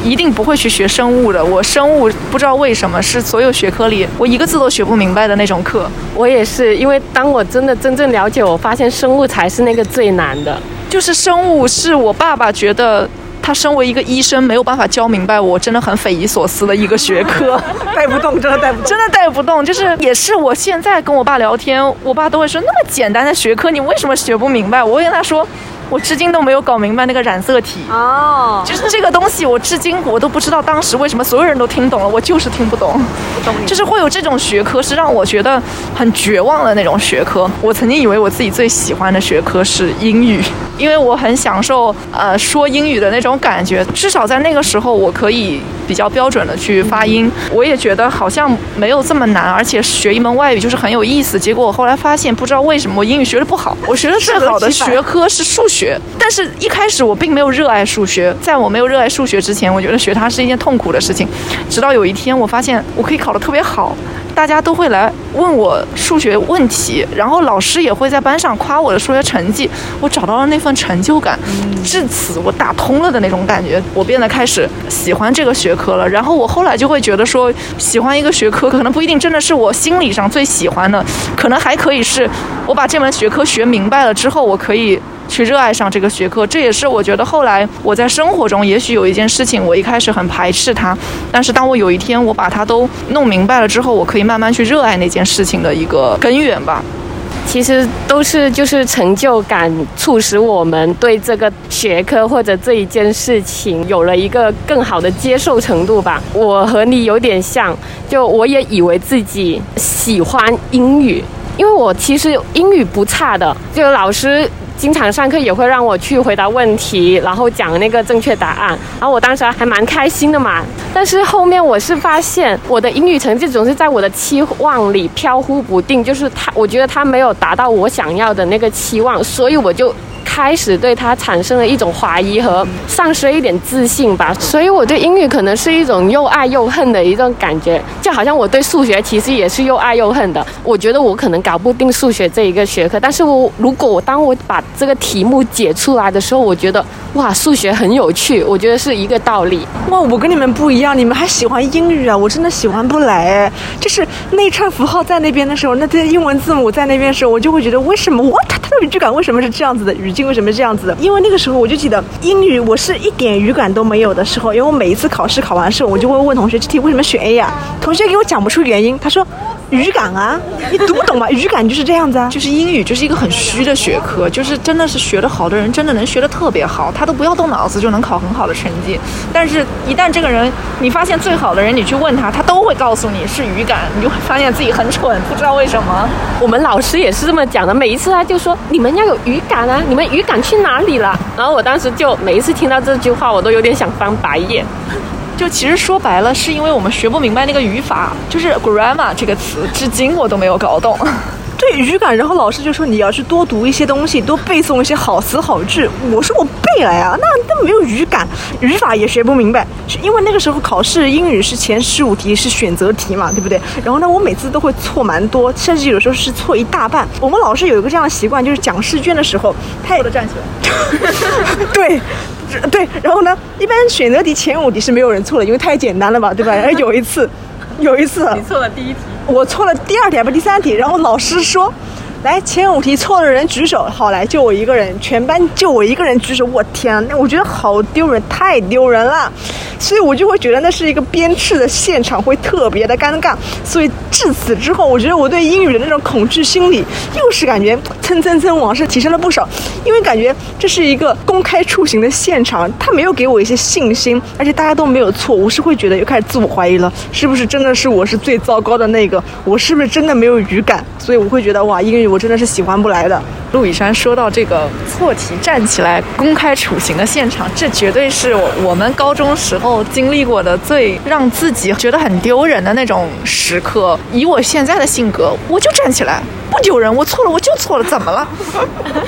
一定不会去学生物的。我生物不知道为什么是所有学科里我一个字都学不明白的那种课。我也是，因为当我真的真正了解，我发现生物才是那个最难的。就是生物是我爸爸觉得他身为一个医生没有办法教明白我，真的很匪夷所思的一个学科。带不动，真的带不动。真的带不动，就是也是我现在跟我爸聊天，我爸都会说那么简单的学科，你为什么学不明白？我会跟他说，我至今都没有搞明白那个染色体。哦，就是这个东西，我至今我都不知道当时为什么所有人都听懂了，我就是听不懂。就是会有这种学科，是让我觉得很绝望的那种学科。我曾经以为我自己最喜欢的学科是英语，因为我很享受呃说英语的那种感觉。至少在那个时候，我可以比较标准的去发音。我也觉得好像没有这么难，而且学一门外语就是很有意思。结果我后来发现，不知道为什么我英语学的不好。我学的最好的学科是数学，但是一开始我并没有热爱数学。在我没有热爱数学之前，我觉得学它是一件痛苦的事情。直到有一天，我发现我可以考得特别好，大家都会来问我数学问题，然后老师也会在班上夸我的数学成绩，我找到了那份成就感。至此，我打通了的那种感觉，我变得开始喜欢这个学科了。然后我后来就会觉得说，喜欢一个学科，可能不一定真的是我心理上最喜欢的，可能还可以是我把这门学科学明白了之后，我可以。去热爱上这个学科，这也是我觉得后来我在生活中，也许有一件事情，我一开始很排斥它，但是当我有一天我把它都弄明白了之后，我可以慢慢去热爱那件事情的一个根源吧。其实都是就是成就感促使我们对这个学科或者这一件事情有了一个更好的接受程度吧。我和你有点像，就我也以为自己喜欢英语，因为我其实英语不差的，就老师。经常上课也会让我去回答问题，然后讲那个正确答案，然后我当时还蛮开心的嘛。但是后面我是发现我的英语成绩总是在我的期望里飘忽不定，就是他，我觉得他没有达到我想要的那个期望，所以我就开始对他产生了一种怀疑和丧失了一点自信吧。所以我对英语可能是一种又爱又恨的一种感觉，就好像我对数学其实也是又爱又恨的。我觉得我可能搞不定数学这一个学科，但是我如果我当我把这个题目解出来的时候，我觉得哇，数学很有趣，我觉得是一个道理。哇，我跟你们不一样，你们还喜欢英语啊？我真的喜欢不来。就是那串符号在那边的时候，那些英文字母在那边的时候，我就会觉得为什么我它它的语句感为什么是这样子的？语境为什么这样子的？因为那个时候我就记得英语我是一点语感都没有的时候，因为我每一次考试考完试，我就会问同学这题为什么选 A 呀？同学给我讲不出原因，他说语感啊，你读不懂吗？语感就是这样子啊。就是英语就是一个很虚的学科，就是真的是学得好的人真的能学得特别好，他都不要动脑子就能考很好的成绩。但是，一旦这个人你发现最好的人，你去问他，他都会告诉你是语感，你就会发现自己很蠢，不知道为什么。我们老师也是这么讲的，每一次他就说你们要有语感啊，你们语感去哪里了？然后我当时就每一次听到这句话，我都有点想翻白眼。就其实说白了，是因为我们学不明白那个语法，就是 grammar 这个词，至今我都没有搞懂。对语感，然后老师就说你要去多读一些东西，多背诵一些好词好句。我说我背了呀，那那没有语感，语法也学不明白。因为那个时候考试英语是前十五题是选择题嘛，对不对？然后呢，我每次都会错蛮多，甚至有时候是错一大半。我们老师有一个这样的习惯，就是讲试卷的时候，他也的站起来。对。对，然后呢？一般选择题前五题是没有人错的，因为太简单了嘛，对吧？然后有一次，有一次你错了第一题，我错了第二题还不第三题，然后老师说，来前五题错的人举手。好，来就我一个人，全班就我一个人举手。我天，那我觉得好丢人，太丢人了。所以我就会觉得那是一个鞭笞的现场，会特别的尴尬。所以至此之后，我觉得我对英语的那种恐惧心理又是感觉蹭蹭蹭往上提升了不少。因为感觉这是一个公开处刑的现场，他没有给我一些信心，而且大家都没有错，我是会觉得又开始自我怀疑了，是不是真的是我是最糟糕的那个？我是不是真的没有语感？所以我会觉得哇，英语我真的是喜欢不来的。陆以山说到这个错题站起来公开处刑的现场，这绝对是我们高中时候经历过的最让自己觉得很丢人的那种时刻。以我现在的性格，我就站起来。不丢人，我错了，我就错了，怎么了？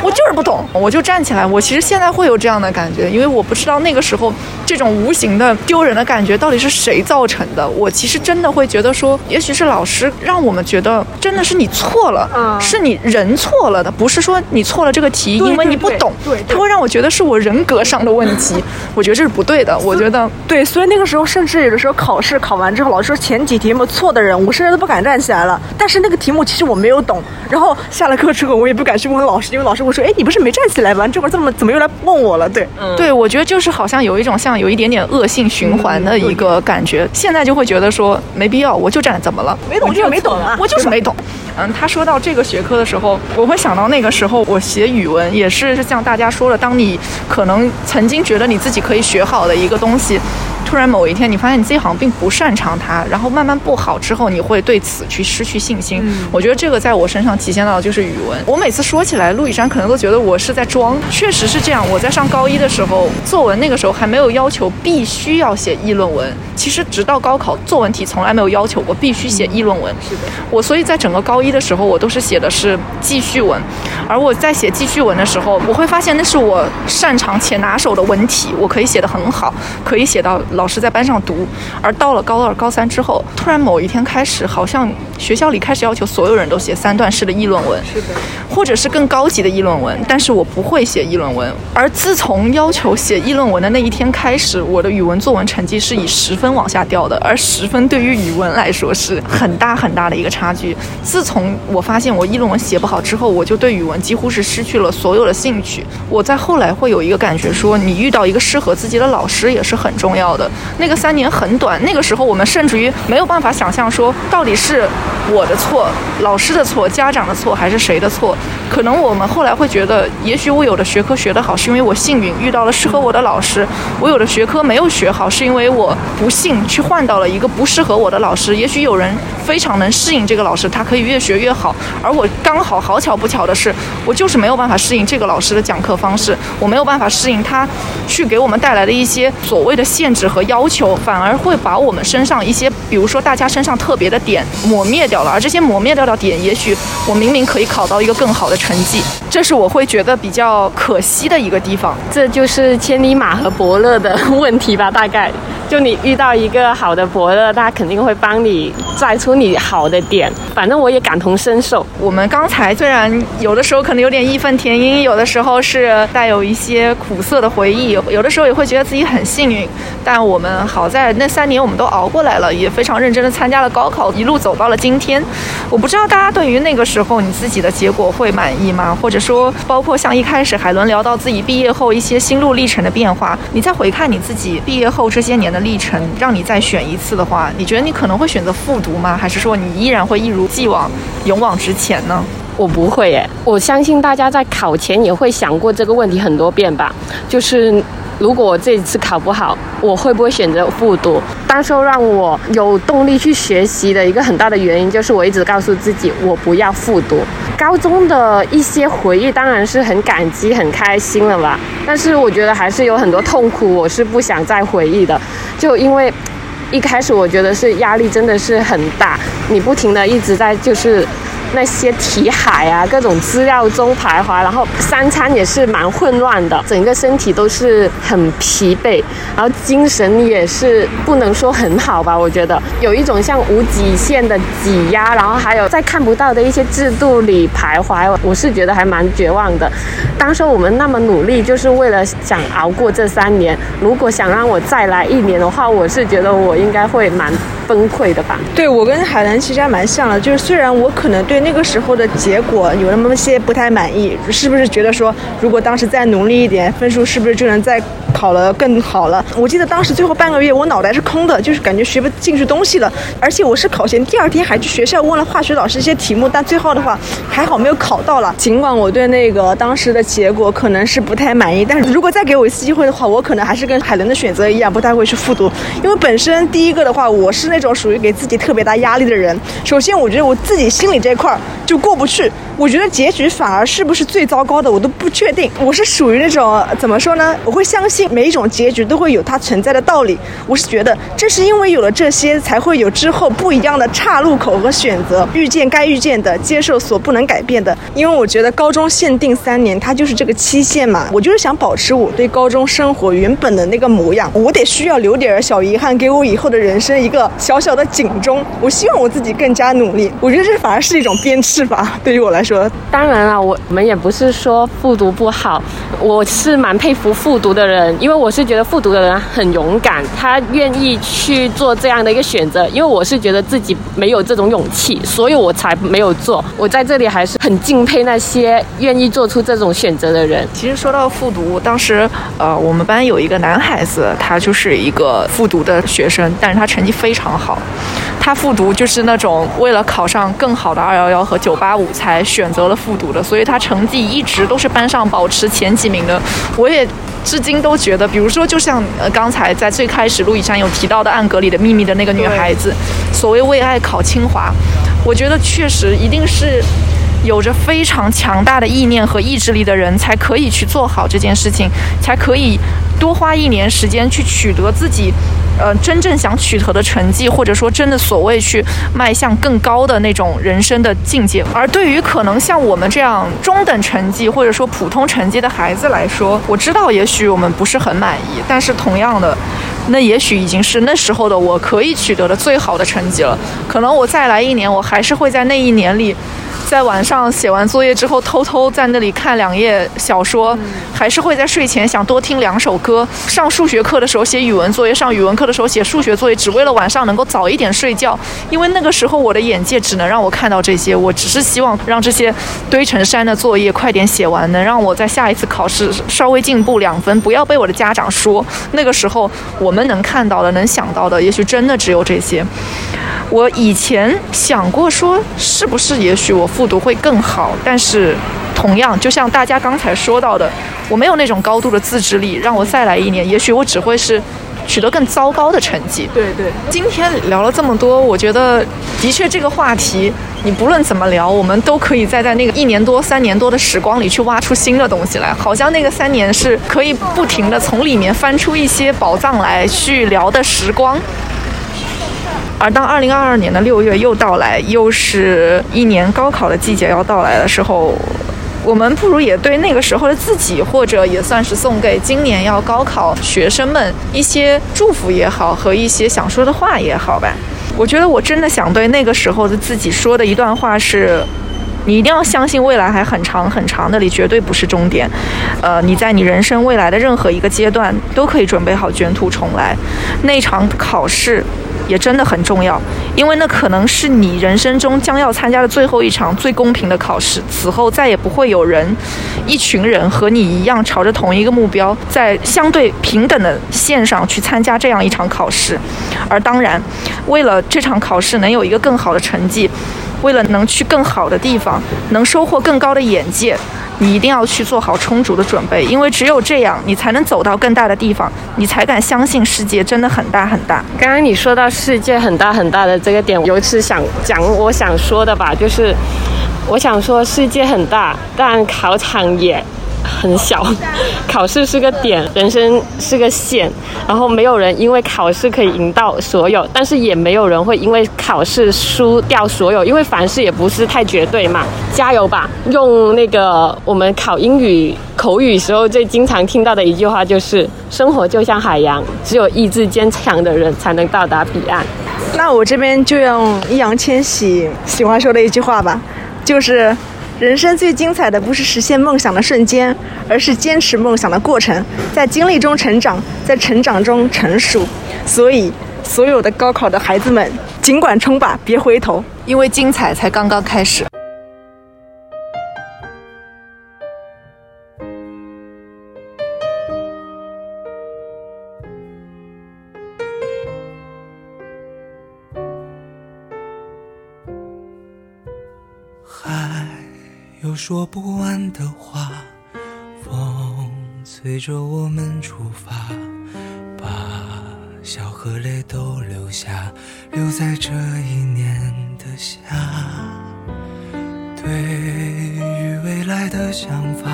我就是不懂，我就站起来。我其实现在会有这样的感觉，因为我不知道那个时候这种无形的丢人的感觉到底是谁造成的。我其实真的会觉得说，也许是老师让我们觉得真的是你错了，是你人错了的，不是说你错了这个题，因为你不懂。对，他会让我觉得是我人格上的问题。我觉得这是不对的。我觉得对，所以那个时候甚至有的时候考试考完之后，老师说前几题目错的人，我甚至都不敢站起来了。但是那个题目其实我没有懂。然后下了课之后，我也不敢去问老师，因为老师会说：“哎，你不是没站起来吗？这会儿怎么怎么又来问我了？”对，嗯，对，我觉得就是好像有一种像有一点点恶性循环的一个感觉。现在就会觉得说没必要，我就站，怎么了？没懂就是没懂啊，我就是没懂。嗯，他说到这个学科的时候，我会想到那个时候我写语文也是像大家说的，当你可能曾经觉得你自己可以学好的一个东西。突然某一天，你发现你自己好像并不擅长它，然后慢慢不好之后，你会对此去失去信心。我觉得这个在我身上体现到的就是语文。我每次说起来，陆以山可能都觉得我是在装，确实是这样。我在上高一的时候，作文那个时候还没有要求必须要写议论文。其实直到高考，作文题从来没有要求过必须写议论文。是的，我所以在整个高一的时候，我都是写的是记叙文。而我在写记叙文的时候，我会发现那是我擅长且拿手的文体，我可以写得很好，可以写到老。老师在班上读，而到了高二、高三之后，突然某一天开始，好像学校里开始要求所有人都写三段式的议论文，是的，或者是更高级的议论文。但是我不会写议论文。而自从要求写议论文的那一天开始，我的语文作文成绩是以十分往下掉的。而十分对于语文来说是很大很大的一个差距。自从从我发现我议论文写不好之后，我就对语文几乎是失去了所有的兴趣。我在后来会有一个感觉，说你遇到一个适合自己的老师也是很重要的。那个三年很短，那个时候我们甚至于没有办法想象说到底是我的错、老师的错、家长的错还是谁的错。可能我们后来会觉得，也许我有的学科学得好，是因为我幸运遇到了适合我的老师；我有的学科没有学好，是因为我不幸去换到了一个不适合我的老师。也许有人非常能适应这个老师，他可以越学越好，而我刚好好巧不巧的是，我就是没有办法适应这个老师的讲课方式，我没有办法适应他去给我们带来的一些所谓的限制和要求，反而会把我们身上一些，比如说大家身上特别的点抹灭掉了，而这些抹灭掉的点，也许我明明可以考到一个更好的。成绩，这是我会觉得比较可惜的一个地方。这就是千里马和伯乐的 问题吧，大概。就你遇到一个好的伯乐，他肯定会帮你摘出你好的点。反正我也感感同身受。我们刚才虽然有的时候可能有点义愤填膺，有的时候是带有一些苦涩的回忆，有的时候也会觉得自己很幸运。但我们好在那三年我们都熬过来了，也非常认真的参加了高考，一路走到了今天。我不知道大家对于那个时候你自己的结果会满意吗？或者说，包括像一开始海伦聊到自己毕业后一些心路历程的变化，你再回看你自己毕业后这些年的。历程让你再选一次的话，你觉得你可能会选择复读吗？还是说你依然会一如既往勇往直前呢？我不会耶，我相信大家在考前也会想过这个问题很多遍吧。就是如果我这一次考不好，我会不会选择复读？当时候让我有动力去学习的一个很大的原因，就是我一直告诉自己，我不要复读。高中的一些回忆当然是很感激、很开心了吧，但是我觉得还是有很多痛苦，我是不想再回忆的。就因为一开始我觉得是压力真的是很大，你不停的一直在就是。那些题海啊，各种资料中徘徊，然后三餐也是蛮混乱的，整个身体都是很疲惫，然后精神也是不能说很好吧，我觉得有一种像无极限的挤压，然后还有在看不到的一些制度里徘徊，我是觉得还蛮绝望的。当时我们那么努力，就是为了想熬过这三年，如果想让我再来一年的话，我是觉得我应该会蛮。崩溃的吧？对我跟海兰其实还蛮像的，就是虽然我可能对那个时候的结果有那么些不太满意，是不是觉得说如果当时再努力一点，分数是不是就能再考了更好了？我记得当时最后半个月我脑袋是空的，就是感觉学不进去东西了，而且我是考前第二天还去学校问了化学老师一些题目，但最后的话还好没有考到了。尽管我对那个当时的结果可能是不太满意，但是如果再给我一次机会的话，我可能还是跟海伦的选择一样，不太会去复读，因为本身第一个的话，我是那种属于给自己特别大压力的人。首先，我觉得我自己心里这块儿就过不去，我觉得结局反而是不是最糟糕的，我都不确定。我是属于那种怎么说呢？我会相信每一种结局都会有它存在的道理。我是觉得，正是因为有了这些，才会有之后不一样的岔路口和选择，遇见该遇见的，接受所不能改变的。因为我觉得高中限定三年，它就是这个期限嘛。我就是想保持我对高中生活原本的那个模样，我得需要留点小遗憾，给我以后的人生一个小小的警钟。我希望我自己更加努力。我觉得这反而是一种鞭笞吧，对于我来说。当然了，我们也不是说复读不好，我是蛮佩服复读的人，因为我是觉得复读的人很勇敢，他愿意去做这样的一个选择。因为我是觉得自己没有这种勇气，所以我才没有做。我在这里还是很敬佩那些愿意做出这种选择的人。其实说到复读，当时呃，我们班有一个男孩子，他就是一个复读的学生，但是他成绩非常好。他复读就是那种为了考上更好的二幺幺和九八五才选择了复读的，所以他成绩一直都是班上保持前几名的。我也至今都觉得，比如说就像呃刚才在最开始陆以山有提到的《暗格里的秘密》的那个女孩子，所谓为爱考清华，我觉得确实一定是。有着非常强大的意念和意志力的人，才可以去做好这件事情，才可以多花一年时间去取得自己，呃，真正想取得的成绩，或者说真的所谓去迈向更高的那种人生的境界。而对于可能像我们这样中等成绩或者说普通成绩的孩子来说，我知道也许我们不是很满意，但是同样的，那也许已经是那时候的我可以取得的最好的成绩了。可能我再来一年，我还是会在那一年里。在晚上写完作业之后，偷偷在那里看两页小说，还是会在睡前想多听两首歌。上数学课的时候写语文作业，上语文课的时候写数学作业，只为了晚上能够早一点睡觉。因为那个时候我的眼界只能让我看到这些，我只是希望让这些堆成山的作业快点写完，能让我在下一次考试稍微进步两分，不要被我的家长说。那个时候我们能看到的、能想到的，也许真的只有这些。我以前想过说，是不是也许我复读会更好？但是，同样就像大家刚才说到的，我没有那种高度的自制力，让我再来一年，也许我只会是取得更糟糕的成绩。对对。今天聊了这么多，我觉得的确这个话题，你不论怎么聊，我们都可以再在那个一年多、三年多的时光里去挖出新的东西来，好像那个三年是可以不停的从里面翻出一些宝藏来去聊的时光。而当二零二二年的六月又到来，又是一年高考的季节要到来的时候，我们不如也对那个时候的自己，或者也算是送给今年要高考学生们一些祝福也好，和一些想说的话也好吧。我觉得我真的想对那个时候的自己说的一段话是：你一定要相信未来还很长很长那里绝对不是终点。呃，你在你人生未来的任何一个阶段都可以准备好卷土重来。那场考试。也真的很重要，因为那可能是你人生中将要参加的最后一场最公平的考试。此后再也不会有人、一群人和你一样朝着同一个目标，在相对平等的线上去参加这样一场考试。而当然，为了这场考试能有一个更好的成绩，为了能去更好的地方，能收获更高的眼界。你一定要去做好充足的准备，因为只有这样，你才能走到更大的地方，你才敢相信世界真的很大很大。刚刚你说到世界很大很大的这个点，有一次想讲我想说的吧，就是我想说世界很大，但考场也。很小，考试是个点，人生是个线，然后没有人因为考试可以赢到所有，但是也没有人会因为考试输掉所有，因为凡事也不是太绝对嘛。加油吧！用那个我们考英语口语时候最经常听到的一句话就是：生活就像海洋，只有意志坚强的人才能到达彼岸。那我这边就用易烊千玺喜欢说的一句话吧，就是。人生最精彩的不是实现梦想的瞬间，而是坚持梦想的过程。在经历中成长，在成长中成熟。所以，所有的高考的孩子们，尽管冲吧，别回头，因为精彩才刚刚开始。说不完的话，风催着我们出发，把笑和泪都留下，留在这一年的夏。对于未来的想法，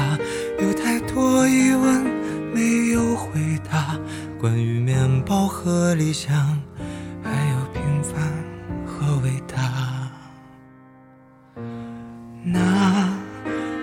有太多疑问没有回答，关于面包和理想，还有平凡和伟大。那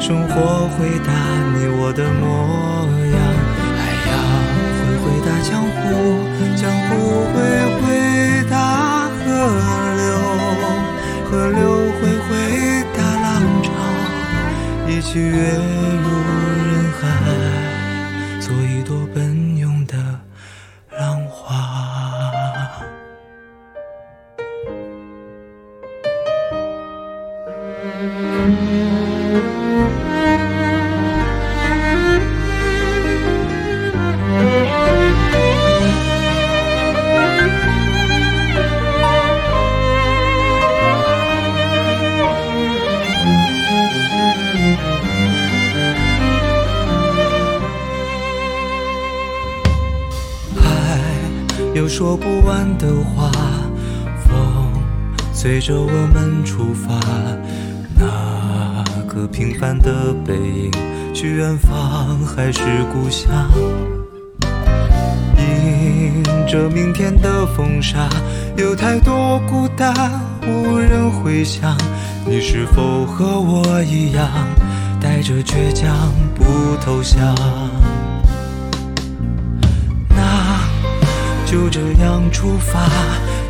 生活回答你我的模样。海洋会回答江湖，江湖会回答河流，河流会回答浪潮，一起跃入人海，做一朵奔随着我们出发，那个平凡的背影，去远方还是故乡？迎着明天的风沙，有太多孤单无人回响。你是否和我一样，带着倔强不投降？那就这样出发，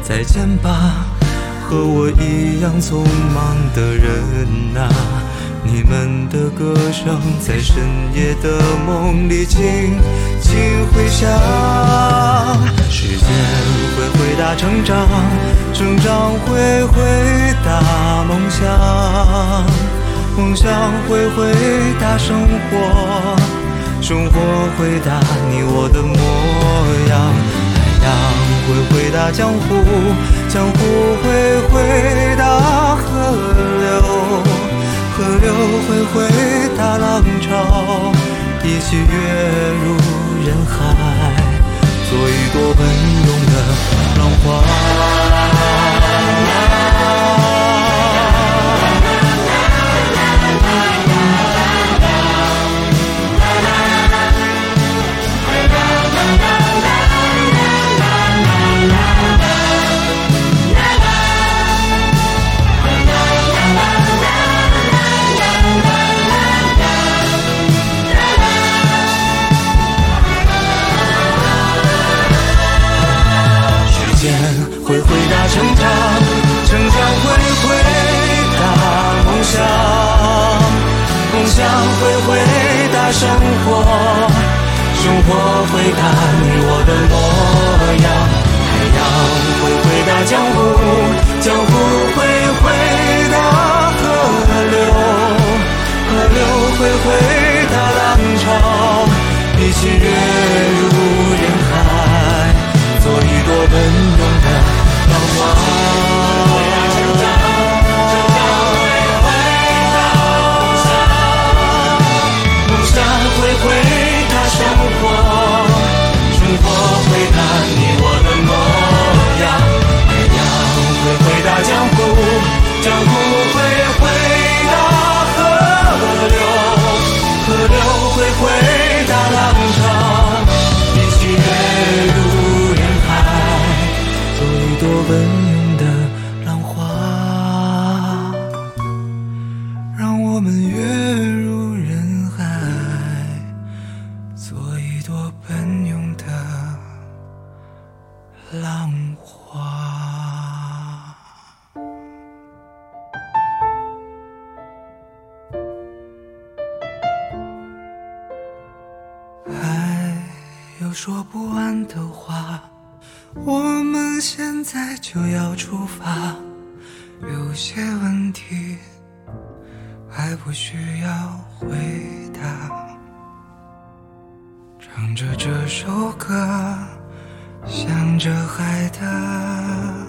再见吧，和我一样匆忙的人啊！你们的歌声在深夜的梦里轻轻回响。时间会回答成长，成长会回答梦想，梦想会回答生活。生活回答你我的模样，海洋会回答江湖，江湖会回答河流，河流会回答浪潮，一起跃入人海，做一朵奔涌的浪花。成长，成长会回答梦想，梦想会回答生活，生活回答你我的模样。海洋会回答江湖，江湖会回答河流，河流会回答浪潮，一起跃入人海。做一朵奔现在就要出发。有些问题还不需要回答。唱着这首歌，向着海的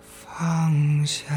方向。